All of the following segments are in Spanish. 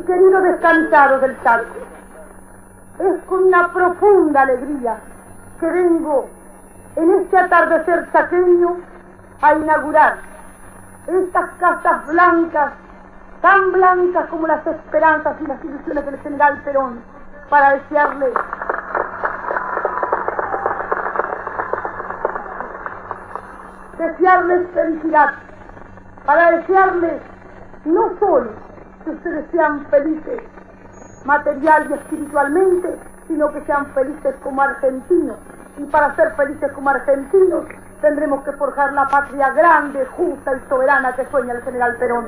mis queridos descansados del Chaco, es con una profunda alegría que vengo en este atardecer chaqueño a inaugurar estas casas blancas, tan blancas como las esperanzas y las ilusiones del general Perón, para desearle desearles felicidad, para desearles no solo que ustedes sean felices material y espiritualmente, sino que sean felices como argentinos. Y para ser felices como argentinos tendremos que forjar la patria grande, justa y soberana que sueña el general Perón.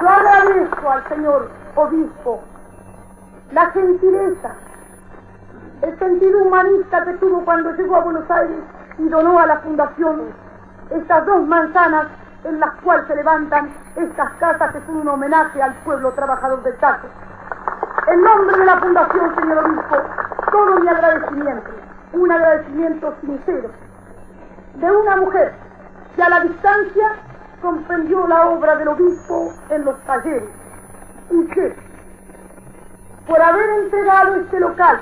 Yo agradezco al señor obispo la gentileza, el sentido humanista que tuvo cuando llegó a Buenos Aires y donó a la fundación estas dos manzanas en las cuales se levantan estas casas que son un homenaje al pueblo trabajador del Chaco. En nombre de la Fundación, señor Obispo, todo mi agradecimiento, un agradecimiento sincero, de una mujer que a la distancia comprendió la obra del obispo en los talleres y que, por haber entregado este local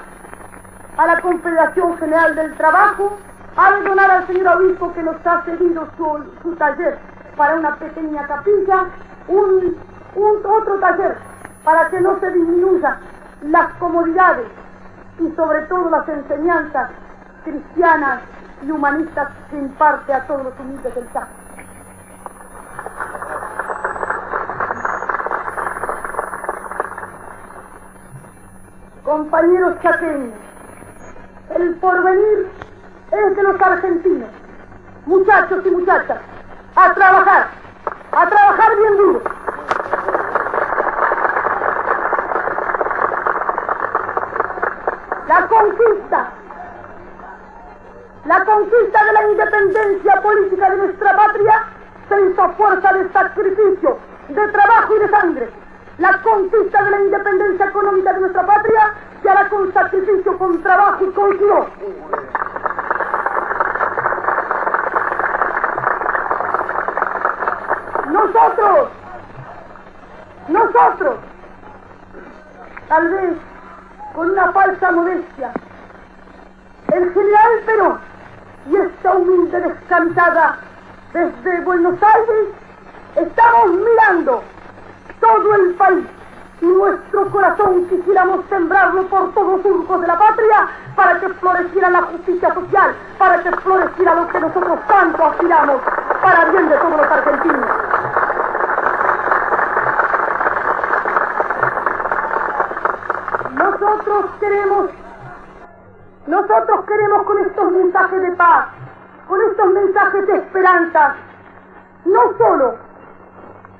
a la Confederación General del Trabajo, ha de donar al señor obispo que nos ha cedido su, taller para una pequeña capilla, un otro taller para que no se disminuyan las comodidades y sobre todo las enseñanzas cristianas y humanistas que imparte a todos los humildes del Chaco. Compañeros chaqueños, el porvenir es de los argentinos, muchachos y muchachas, a trabajar, a trabajar bien duro. La conquista, la conquista de la independencia política de nuestra patria se hizo fuerza de sacrificio, de trabajo y de sangre. La conquista de la independencia económica de nuestra patria se hará con sacrificio, con trabajo y con sudor. Nosotros, nosotros, tal vez con una falsa modestia, el general Perón y esta humilde descantada desde Buenos Aires, estamos mirando todo el país y nuestro corazón quisiéramos sembrarlo por todos los surcos de la patria para que floreciera la justicia social, para que floreciera lo que nosotros tanto aspiramos para bien de todos los argentinos. Nosotros queremos, nosotros queremos con estos mensajes de paz, con estos mensajes de esperanza, no solo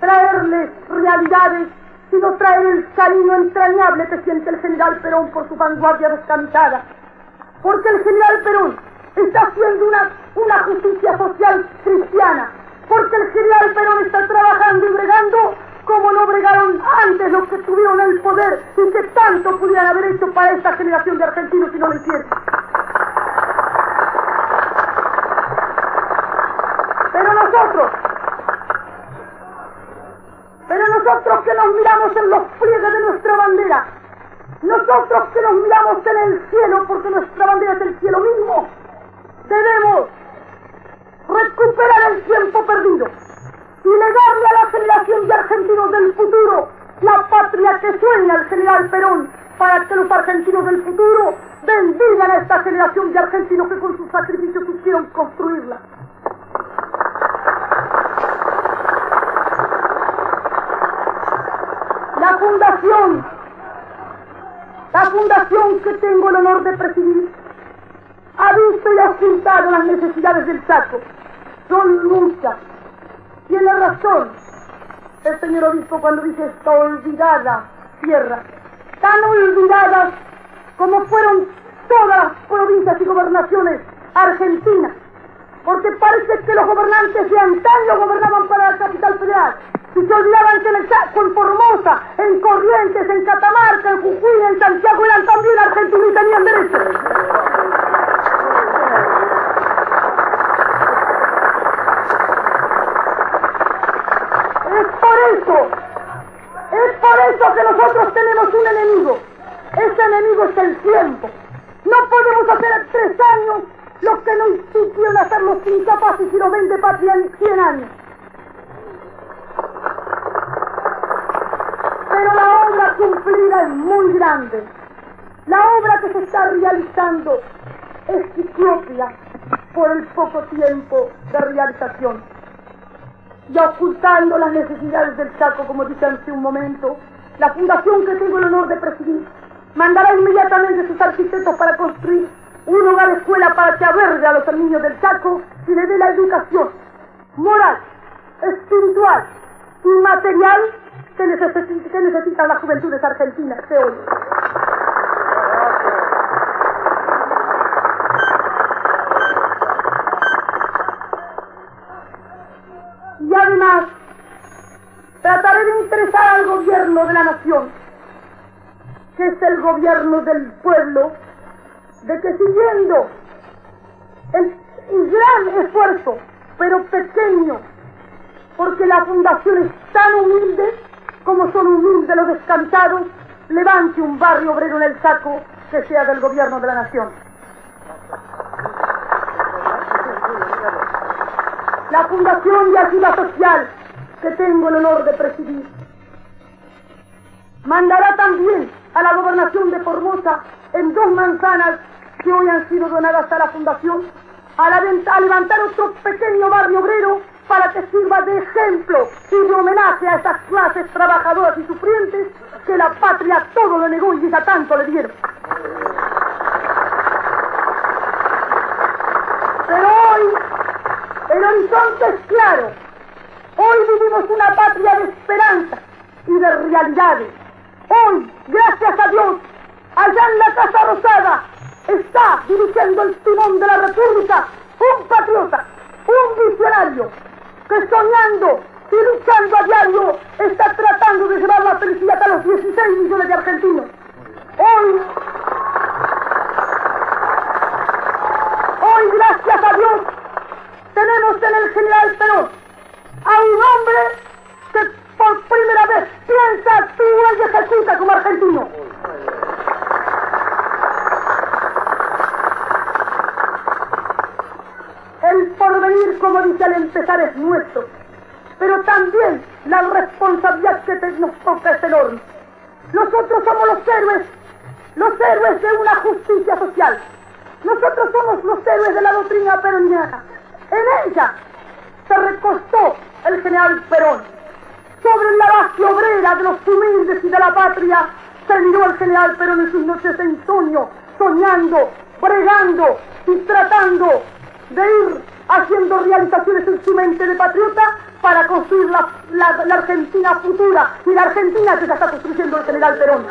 traerles realidades, sino traer el cariño entrañable que siente el general Perón por su vanguardia descantada. Porque el general Perón está haciendo una, una justicia social cristiana. Porque el general Perón está trabajando y bregando como no bregaron antes los que tuvieron el poder y que tanto pudieran haber hecho para esta generación de argentinos si no lo hicieron. Pero nosotros, pero nosotros que nos miramos en los pliegues de nuestra bandera, nosotros que nos miramos en el cielo, porque nuestra bandera es el cielo mismo, debemos recuperar el tiempo perdido y legarle a la generación de argentinos del futuro la patria que sueña el general Perón para que los argentinos del futuro bendigan a esta generación de argentinos que con sus sacrificios supieron construirla. La fundación, la fundación que tengo el honor de presidir, ha visto y ha ocultado las necesidades del Chaco. Son muchas. Tiene razón el señor obispo cuando dice esta olvidada tierra, tan olvidadas como fueron todas las provincias y gobernaciones argentinas, porque parece que los gobernantes de antaño gobernaban para la capital federal y se olvidaban que en el Chaco, en Formosa, en Corrientes, en Catamarca, en Jujuy, en Santiago eran también argentinos y tenían derecho. es pienso que nosotros tenemos un enemigo. Ese enemigo es el tiempo. No podemos hacer tres años lo que no instituyen hacer los incapaces y los vende patria en 100 años. Pero la obra cumplida es muy grande. La obra que se está realizando es ciclopia por el poco tiempo de realización. Y ocultando las necesidades del saco, como dije hace un momento, la fundación que tengo el honor de presidir mandará inmediatamente sus arquitectos para construir un hogar escuela para que albergue a los niños del Chaco y le dé la educación moral, espiritual y material que, necesita, que necesitan las juventudes argentinas de hoy. Interesar al gobierno de la nación, que es el gobierno del pueblo, de que siguiendo el, gran esfuerzo, pero pequeño, porque la fundación es tan humilde como son humildes los descansados, levante un barrio obrero en el saco que sea del gobierno de la nación. La Fundación de Ayuda Social que tengo el honor de presidir mandará también a la gobernación de Formosa en dos manzanas que hoy han sido donadas a la Fundación a, levantar otro pequeño barrio obrero para que sirva de ejemplo y de homenaje a esas clases trabajadoras y sufrientes que la patria todo lo negó y ya tanto le dieron. Pero hoy el horizonte es claro. Hoy vivimos una patria de esperanza y de realidades. Hoy, gracias a Dios, allá en la Casa Rosada, está dirigiendo el timón de la República un patriota, un visionario, que soñando y luchando a diario está tratando de llevar la felicidad a los 16 millones de argentinos. Hoy, hoy gracias a Dios, tenemos en el general Perón a un hombre que por primera vez piensa, actúa y ejecuta como argentino. El porvenir, como empezar, es nuestro, pero también la responsabilidad que nos toca es enorme. Nosotros somos los héroes, los héroes de una justicia social. Nosotros somos los héroes de la doctrina peroniana. En ella se recostó el general Perón. Sobre la base obrera de los humildes y de la patria se miró el general Perón en sus noches de insomnio, soñando, bregando y tratando de ir haciendo realizaciones en su mente de patriota para construir la, la Argentina futura y la Argentina que ya está construyendo el general Perón.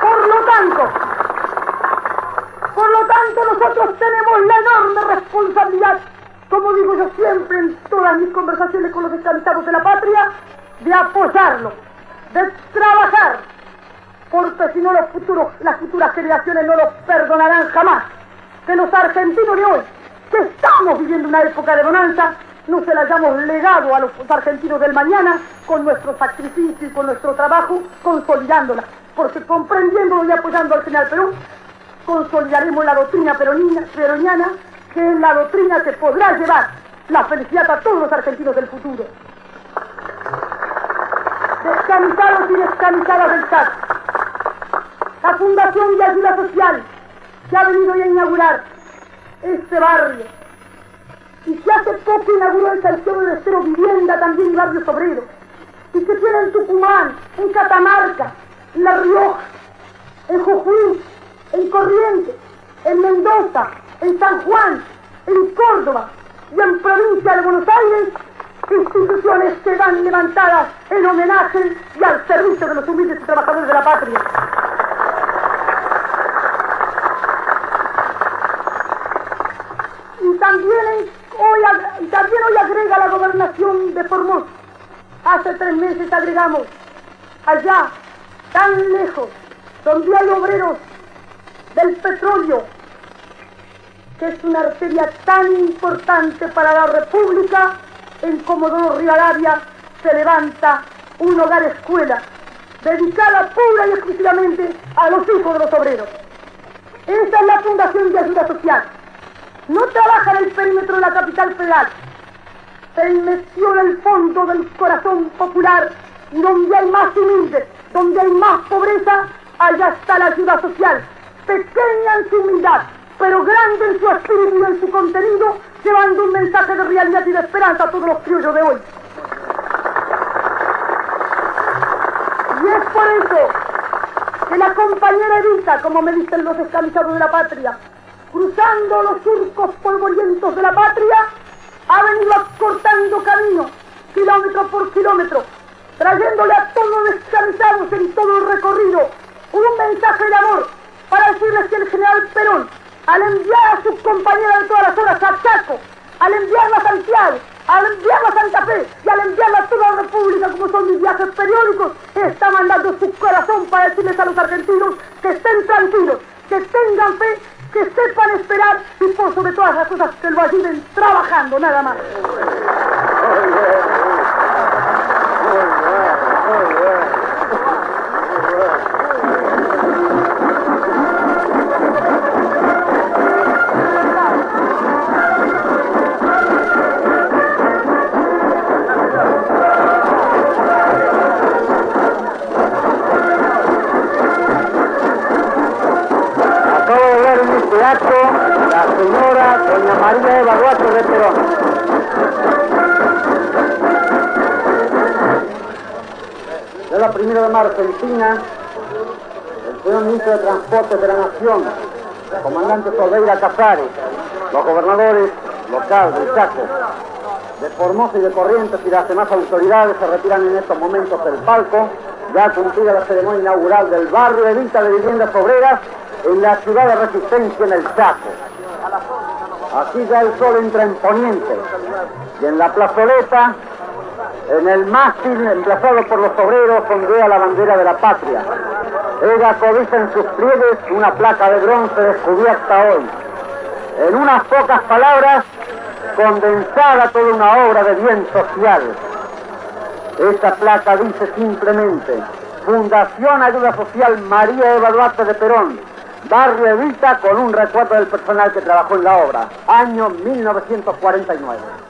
Por lo tanto, por lo tanto nosotros tenemos la enorme responsabilidad, como digo yo siempre en todas mis conversaciones con los descansados de la patria, de apoyarlo, de trabajar, porque si no los futuros, las futuras generaciones no los perdonarán jamás que los argentinos de hoy, que estamos viviendo una época de bonanza, no se la hayamos legado a los argentinos del mañana con nuestro sacrificio y con nuestro trabajo, consolidándola. Porque comprendiendo y apoyando al general Perú, consolidaremos la doctrina peroniana, que es la doctrina que podrá llevar la felicidad a todos los argentinos del futuro. Descansados y descansadas del CAS, la Fundación de Ayuda Social, que ha venido a inaugurar este barrio y que hace poco inauguró el tercero de Estero Vivienda también barrios obreros y que tiene en Tucumán, en Catamarca, en La Rioja, en Jujuy, en Corrientes, en Mendoza, en San Juan, en Córdoba y en provincia de Buenos Aires, instituciones que van levantadas en homenaje y al servicio de los humildes trabajadores de la patria. También hoy, también hoy agrega la gobernación de Formosa. Hace tres meses agregamos allá, tan lejos, donde hay obreros del petróleo, que es una arteria tan importante para la República, en Comodoro Rivadavia se levanta un hogar escuela, dedicada pura y exclusivamente a los hijos de los obreros. Esta es la Fundación de Ayuda Social. No trabaja en el perímetro de la capital federal. Se metió en el fondo del corazón popular y donde hay más humildes, donde hay más pobreza, allá está la ayuda social. Pequeña en su humildad, pero grande en su espíritu y en su contenido, llevando un mensaje de realidad y de esperanza a todos los criollos de hoy. Y es por eso que la compañera Evita, como me dicen los descamisados de la patria, cruzando los surcos polvorientos de la patria, ha venido acortando camino, kilómetro por kilómetro, trayéndole a todos los descamisados en todo el recorrido un mensaje de amor para decirles que el general Perón, al enviar a sus compañeras de todas las horas a Chaco, al enviarla a Santiago, al enviarla a Santa Fe y al enviarla a toda la República, como son mis viajes periódicos, está mandando su corazón para decirles a los argentinos que estén tranquilos, que tengan fe, que sepan esperar y por sobre todas las cosas que lo ayuden trabajando, nada más. 1 de marzo en China, el señor ministro de Transporte de la Nación, el comandante Solveira Casares, los gobernadores locales del Chaco, de Formosa y de Corrientes y las demás autoridades se retiran en estos momentos del palco, ya cumplida la ceremonia inaugural del barrio de venta de viviendas obreras en la ciudad de Resistencia en el Chaco. Así ya el sol entra en poniente y en la plazoleta en el mástil emplazado por los obreros, ondea la bandera de la patria. Ella codiza en sus pliegues una placa de bronce descubierta hoy. En unas pocas palabras, condensada toda una obra de bien social. Esta placa dice simplemente, Fundación Ayuda Social María Eva Duarte de Perón, Barrio Evita con un recuerdo del personal que trabajó en la obra, año 1949.